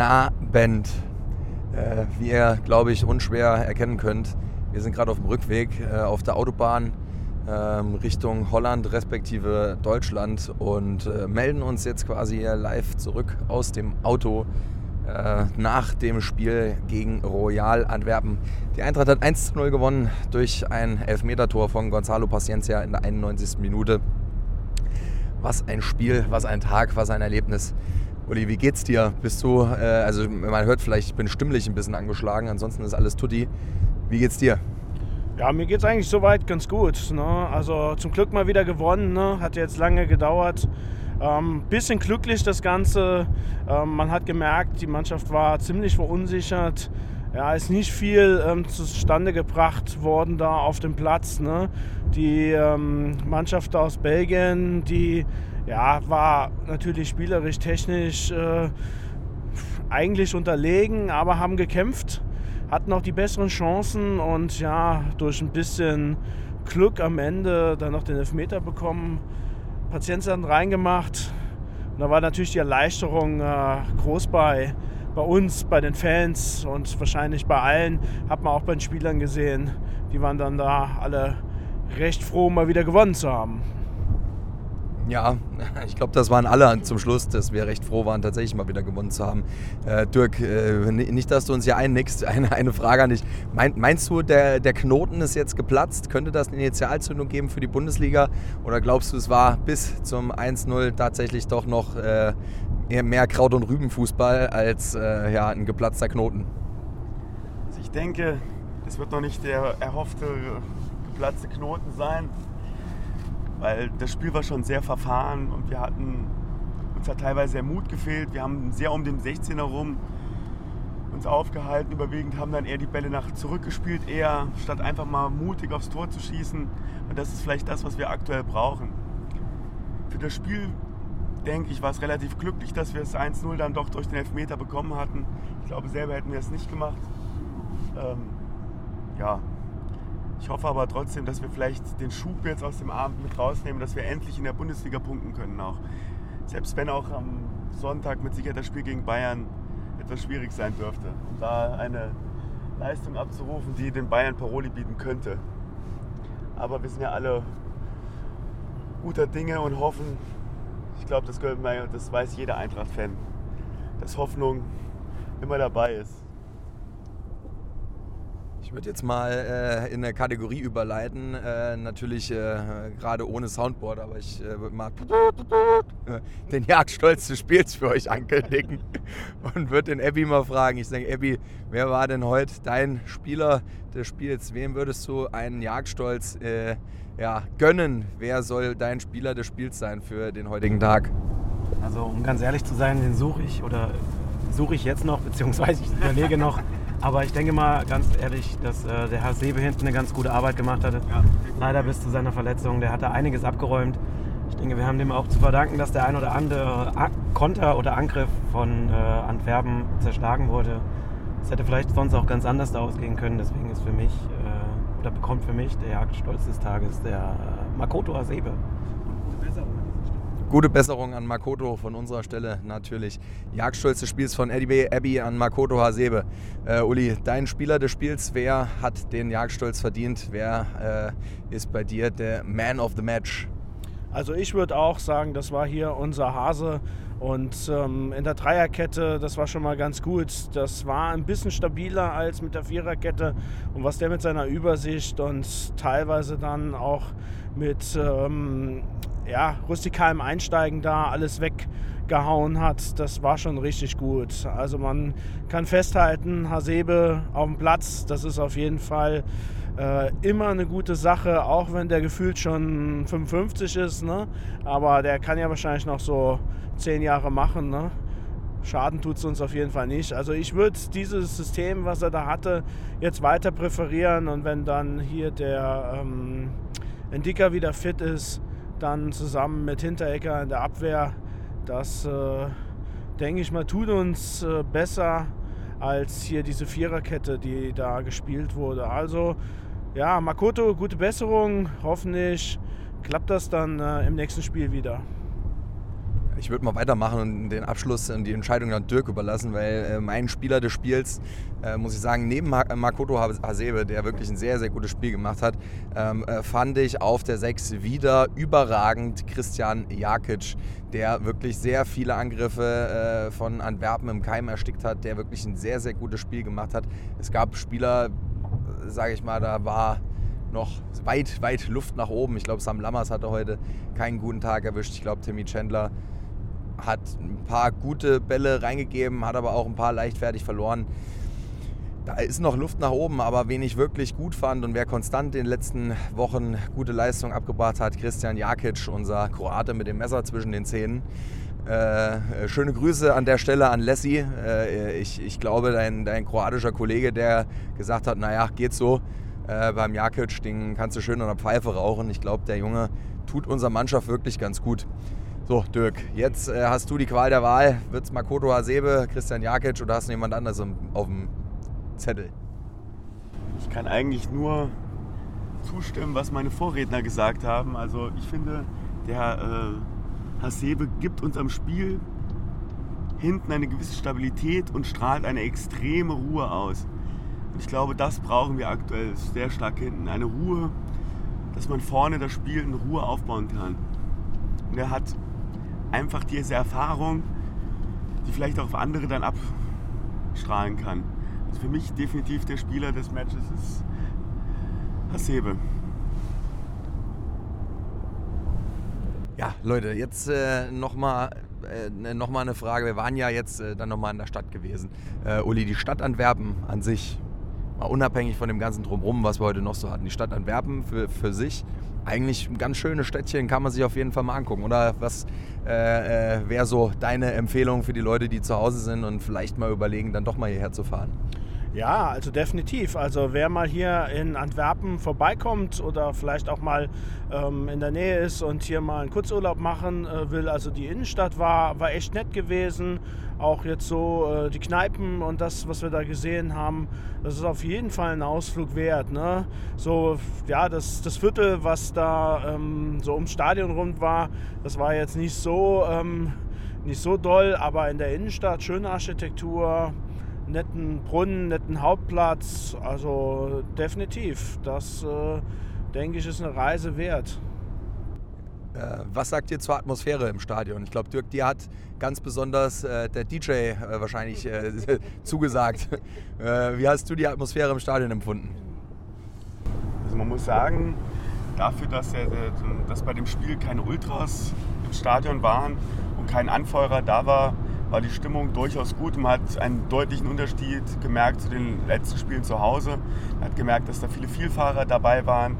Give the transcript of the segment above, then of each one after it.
Abend. Äh, wie ihr, glaube ich, unschwer erkennen könnt, wir sind gerade auf dem Rückweg äh, auf der Autobahn ähm, Richtung Holland respektive Deutschland und äh, melden uns jetzt quasi live zurück aus dem Auto äh, nach dem Spiel gegen Royal Antwerpen. Die Eintracht hat 1 0 gewonnen durch ein Elfmetertor von Gonzalo Paciencia in der 91. Minute. Was ein Spiel, was ein Tag, was ein Erlebnis. Uli, wie geht's dir? Bist du, äh, also man hört vielleicht, ich bin stimmlich ein bisschen angeschlagen, ansonsten ist alles tutti. Wie geht's dir? Ja, mir geht's eigentlich soweit ganz gut. Ne? Also zum Glück mal wieder gewonnen, ne? hat jetzt lange gedauert. Ähm, bisschen glücklich das Ganze. Ähm, man hat gemerkt, die Mannschaft war ziemlich verunsichert. Ja, ist nicht viel ähm, zustande gebracht worden da auf dem Platz. Ne? Die ähm, Mannschaft aus Belgien, die ja, war natürlich spielerisch, technisch äh, eigentlich unterlegen, aber haben gekämpft, hatten auch die besseren Chancen und ja, durch ein bisschen Glück am Ende dann noch den Elfmeter bekommen. Patienten reingemacht. Und da war natürlich die Erleichterung äh, groß bei, bei uns, bei den Fans und wahrscheinlich bei allen. Hat man auch bei den Spielern gesehen. Die waren dann da alle recht froh, mal wieder gewonnen zu haben. Ja, ich glaube, das waren alle zum Schluss, dass wir recht froh waren, tatsächlich mal wieder gewonnen zu haben. Äh, Dirk, äh, nicht, dass du uns hier einnickst, eine, eine Frage an dich. Mein, meinst du, der, der Knoten ist jetzt geplatzt? Könnte das eine Initialzündung geben für die Bundesliga? Oder glaubst du, es war bis zum 1-0 tatsächlich doch noch äh, mehr Kraut- und Rübenfußball als äh, ja, ein geplatzter Knoten? Also ich denke, es wird noch nicht der erhoffte geplatzte Knoten sein weil das Spiel war schon sehr verfahren und wir hatten, uns hat teilweise der Mut gefehlt. Wir haben sehr um den 16er rum uns aufgehalten, überwiegend haben dann eher die Bälle nach zurückgespielt, eher statt einfach mal mutig aufs Tor zu schießen. Und das ist vielleicht das, was wir aktuell brauchen. Für das Spiel, denke ich, war es relativ glücklich, dass wir es 1-0 dann doch durch den Elfmeter bekommen hatten. Ich glaube, selber hätten wir es nicht gemacht. Ähm, ja, ich hoffe aber trotzdem, dass wir vielleicht den Schub jetzt aus dem Abend mit rausnehmen, dass wir endlich in der Bundesliga punkten können auch. Selbst wenn auch am Sonntag mit Sicherheit das Spiel gegen Bayern etwas schwierig sein dürfte. Um da eine Leistung abzurufen, die den Bayern Paroli bieten könnte. Aber wir sind ja alle guter Dinge und hoffen, ich glaube, das, das weiß jeder Eintracht-Fan, dass Hoffnung immer dabei ist. Ich würde jetzt mal äh, in eine Kategorie überleiten, äh, natürlich äh, gerade ohne Soundboard, aber ich äh, würde mal den Jagdstolz des Spiels für euch ankündigen und würde den Abby mal fragen. Ich sage, Abby, wer war denn heute dein Spieler des Spiels? Wem würdest du einen Jagdstolz äh, ja, gönnen? Wer soll dein Spieler des Spiels sein für den heutigen Tag? Also um ganz ehrlich zu sein, den suche ich oder suche ich jetzt noch, beziehungsweise ich überlege noch. Aber ich denke mal ganz ehrlich, dass äh, der Herr Sebe hinten eine ganz gute Arbeit gemacht hatte. Ja. Leider bis zu seiner Verletzung. Der hat da einiges abgeräumt. Ich denke, wir haben dem auch zu verdanken, dass der ein oder andere Konter oder Angriff von äh, Antwerpen zerschlagen wurde. Es hätte vielleicht sonst auch ganz anders ausgehen können. Deswegen ist für mich, äh, oder bekommt für mich der Jagdstolz des Tages der äh, Makoto Asebe. Gute Besserung an Makoto von unserer Stelle natürlich. Jagdstolz des Spiels von Eddie Abby an Makoto Hasebe. Äh, Uli, dein Spieler des Spiels, wer hat den Jagdstolz verdient? Wer äh, ist bei dir der Man of the Match? Also ich würde auch sagen, das war hier unser Hase. Und ähm, in der Dreierkette, das war schon mal ganz gut. Das war ein bisschen stabiler als mit der Viererkette. Und was der mit seiner Übersicht und teilweise dann auch mit ähm, ja, rustikalem Einsteigen da alles weggehauen hat, das war schon richtig gut. Also man kann festhalten, Hasebe auf dem Platz, das ist auf jeden Fall äh, immer eine gute Sache, auch wenn der gefühlt schon 55 ist. Ne? Aber der kann ja wahrscheinlich noch so 10 Jahre machen. Ne? Schaden tut es uns auf jeden Fall nicht. Also ich würde dieses System, was er da hatte, jetzt weiter präferieren. Und wenn dann hier der ähm, Endika wieder fit ist, dann zusammen mit Hinterecker in der Abwehr. Das, äh, denke ich mal, tut uns äh, besser als hier diese Viererkette, die da gespielt wurde. Also, ja, Makoto, gute Besserung. Hoffentlich klappt das dann äh, im nächsten Spiel wieder. Ich würde mal weitermachen und den Abschluss und die Entscheidung dann Dirk überlassen, weil äh, mein Spieler des Spiels, äh, muss ich sagen, neben Makoto Hasebe, der wirklich ein sehr, sehr gutes Spiel gemacht hat, ähm, äh, fand ich auf der 6 wieder überragend Christian Jakic, der wirklich sehr viele Angriffe äh, von Antwerpen im Keim erstickt hat, der wirklich ein sehr, sehr gutes Spiel gemacht hat. Es gab Spieler, sage ich mal, da war noch weit, weit Luft nach oben. Ich glaube, Sam Lammers hatte heute keinen guten Tag erwischt. Ich glaube, Timmy Chandler hat ein paar gute Bälle reingegeben, hat aber auch ein paar leichtfertig verloren. Da ist noch Luft nach oben, aber wen ich wirklich gut fand und wer konstant in den letzten Wochen gute Leistung abgebracht hat, Christian Jakic, unser Kroate mit dem Messer zwischen den Zähnen. Äh, schöne Grüße an der Stelle an Lessi. Äh, ich, ich glaube, dein, dein kroatischer Kollege, der gesagt hat, naja, geht so, äh, beim Jakic, den kannst du schön an der Pfeife rauchen. Ich glaube, der Junge tut unserer Mannschaft wirklich ganz gut. So, Dirk, jetzt äh, hast du die Qual der Wahl. Wird es Makoto Hasebe, Christian Jakic oder hast du jemand anderes auf dem Zettel? Ich kann eigentlich nur zustimmen, was meine Vorredner gesagt haben. Also ich finde, der äh, Hasebe gibt uns am Spiel hinten eine gewisse Stabilität und strahlt eine extreme Ruhe aus. Und ich glaube, das brauchen wir aktuell sehr stark hinten. Eine Ruhe, dass man vorne das Spiel in Ruhe aufbauen kann. Und er hat einfach diese Erfahrung, die vielleicht auch auf andere dann abstrahlen kann. Also für mich definitiv der Spieler des Matches ist Hasebe. Ja, Leute, jetzt äh, nochmal äh, noch eine Frage. Wir waren ja jetzt äh, dann nochmal in der Stadt gewesen. Äh, Uli, die Stadt Antwerpen an sich, mal unabhängig von dem ganzen Drumherum, was wir heute noch so hatten, die Stadt Antwerpen für, für sich eigentlich ein ganz schönes Städtchen, kann man sich auf jeden Fall mal angucken. Oder was äh, äh, wäre so deine Empfehlung für die Leute, die zu Hause sind und vielleicht mal überlegen, dann doch mal hierher zu fahren? Ja, also definitiv. Also wer mal hier in Antwerpen vorbeikommt oder vielleicht auch mal ähm, in der Nähe ist und hier mal einen Kurzurlaub machen äh, will, also die Innenstadt war, war echt nett gewesen. Auch jetzt so äh, die Kneipen und das, was wir da gesehen haben, das ist auf jeden Fall ein Ausflug wert. Ne? So, ja, das, das Viertel, was da ähm, so ums Stadion rund war, das war jetzt nicht so, ähm, nicht so doll, aber in der Innenstadt schöne Architektur netten Brunnen, netten Hauptplatz. Also definitiv, das äh, denke ich ist eine Reise wert. Äh, was sagt ihr zur Atmosphäre im Stadion? Ich glaube, Dirk, dir hat ganz besonders äh, der DJ äh, wahrscheinlich äh, zugesagt. Äh, wie hast du die Atmosphäre im Stadion empfunden? Also man muss sagen, dafür, dass, er, dass bei dem Spiel keine Ultras im Stadion waren und kein Anfeuerer da war, war die Stimmung durchaus gut. Man hat einen deutlichen Unterschied gemerkt zu den letzten Spielen zu Hause. Man hat gemerkt, dass da viele Vielfahrer dabei waren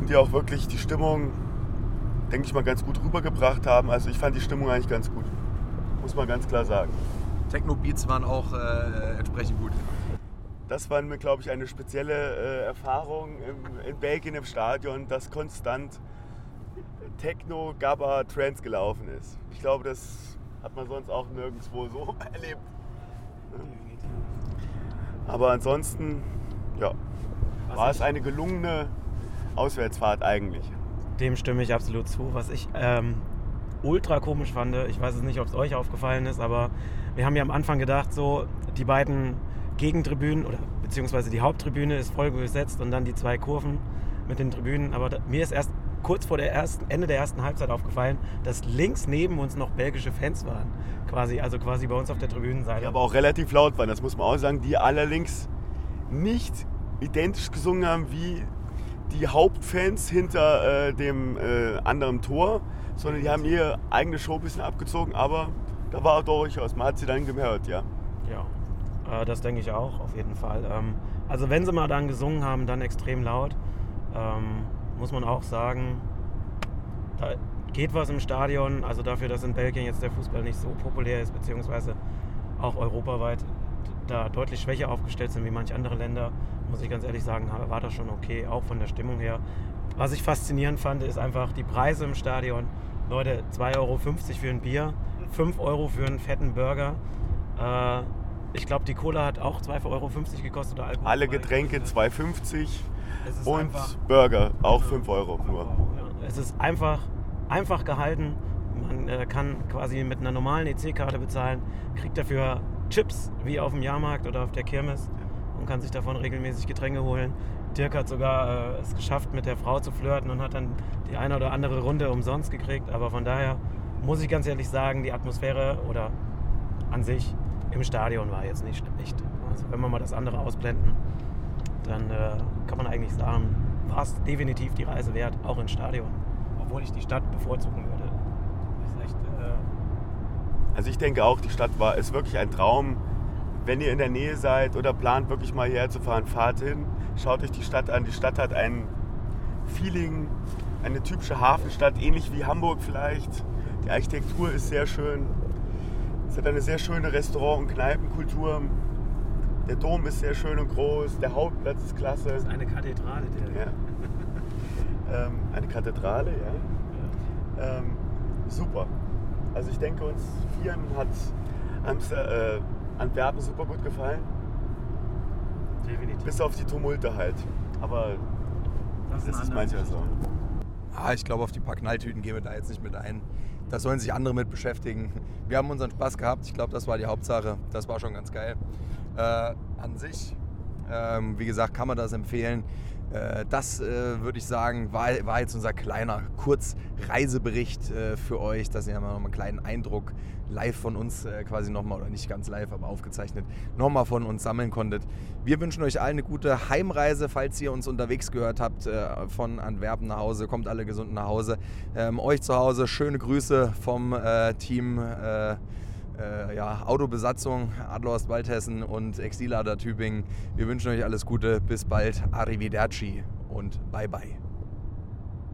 und die auch wirklich die Stimmung, denke ich mal, ganz gut rübergebracht haben. Also ich fand die Stimmung eigentlich ganz gut, muss man ganz klar sagen. Techno-Beats waren auch äh, entsprechend gut. Das war mir, glaube ich, eine spezielle äh, Erfahrung im, in Belgien im Stadion, dass konstant Techno, Gabba, Trance gelaufen ist. Ich glaube, das hat man sonst auch nirgendwo so erlebt. Aber ansonsten, ja, war es eine gelungene Auswärtsfahrt eigentlich. Dem stimme ich absolut zu. Was ich ähm, ultra komisch fand, ich weiß es nicht, ob es euch aufgefallen ist, aber wir haben ja am Anfang gedacht, so die beiden Gegentribünen oder beziehungsweise die Haupttribüne ist voll besetzt und dann die zwei Kurven mit den Tribünen. Aber da, mir ist erst kurz vor der ersten, Ende der ersten Halbzeit aufgefallen, dass links neben uns noch belgische Fans waren. Quasi, also quasi bei uns auf der Tribünenseite. Die aber auch relativ laut waren, das muss man auch sagen, die allerdings nicht identisch gesungen haben wie die Hauptfans hinter äh, dem äh, anderen Tor, sondern die haben ihr eigenes Show ein bisschen abgezogen, aber da war durchaus, man hat sie dann gehört, ja. Ja, äh, das denke ich auch, auf jeden Fall. Ähm, also wenn sie mal dann gesungen haben, dann extrem laut. Ähm, muss man auch sagen, da geht was im Stadion. Also dafür, dass in Belgien jetzt der Fußball nicht so populär ist, beziehungsweise auch europaweit da deutlich schwächer aufgestellt sind wie manche andere Länder, muss ich ganz ehrlich sagen, war das schon okay, auch von der Stimmung her. Was ich faszinierend fand, ist einfach die Preise im Stadion. Leute, 2,50 Euro für ein Bier, 5 Euro für einen fetten Burger. Äh, ich glaube, die Cola hat auch 2,50 Euro gekostet. Alle Getränke 2,50 und Burger, auch 5 Euro nur. Es ist einfach, einfach gehalten, Man äh, kann quasi mit einer normalen EC-Karte bezahlen, kriegt dafür Chips wie auf dem Jahrmarkt oder auf der Kirmes und kann sich davon regelmäßig Getränke holen. Dirk hat sogar äh, es geschafft, mit der Frau zu flirten und hat dann die eine oder andere Runde umsonst gekriegt. Aber von daher muss ich ganz ehrlich sagen, die Atmosphäre oder an sich im Stadion war jetzt nicht schlecht. Also wenn wir mal das andere ausblenden, dann äh, kann man eigentlich sagen, war es definitiv die Reise wert, auch ins Stadion. Obwohl ich die Stadt bevorzugen würde. Echt, äh also ich denke auch, die Stadt war, ist wirklich ein Traum. Wenn ihr in der Nähe seid oder plant wirklich mal hierher zu fahren, fahrt hin, schaut euch die Stadt an. Die Stadt hat ein Feeling, eine typische Hafenstadt, ähnlich wie Hamburg vielleicht. Die Architektur ist sehr schön. Es hat eine sehr schöne Restaurant- und Kneipenkultur. Der Dom ist sehr schön und groß, der Hauptplatz ist klasse. Das ist eine Kathedrale, der. Ja. ähm, eine Kathedrale, ja. Ähm, super. Also ich denke, uns Vieren hat Amster, äh, Antwerpen super gut gefallen. Definitiv. Bis auf die Tumulte halt. Aber das, ist manchmal so. Ah, ich glaube, auf die paar Knalltüten gehen wir da jetzt nicht mit ein. Da sollen sich andere mit beschäftigen. Wir haben unseren Spaß gehabt. Ich glaube, das war die Hauptsache. Das war schon ganz geil. Äh, an sich, ähm, wie gesagt, kann man das empfehlen. Äh, das äh, würde ich sagen, war, war, jetzt unser kleiner Kurzreisebericht äh, für euch, dass ihr mal einen kleinen Eindruck live von uns äh, quasi nochmal, oder nicht ganz live, aber aufgezeichnet, nochmal von uns sammeln konntet. Wir wünschen euch allen eine gute Heimreise, falls ihr uns unterwegs gehört habt, äh, von Antwerpen nach Hause. Kommt alle gesund nach Hause. Ähm, euch zu Hause schöne Grüße vom Team äh, ja, Autobesatzung Adlerhorst Waldhessen und Exilader Tübingen. Wir wünschen euch alles Gute, bis bald, arrivederci und bye bye.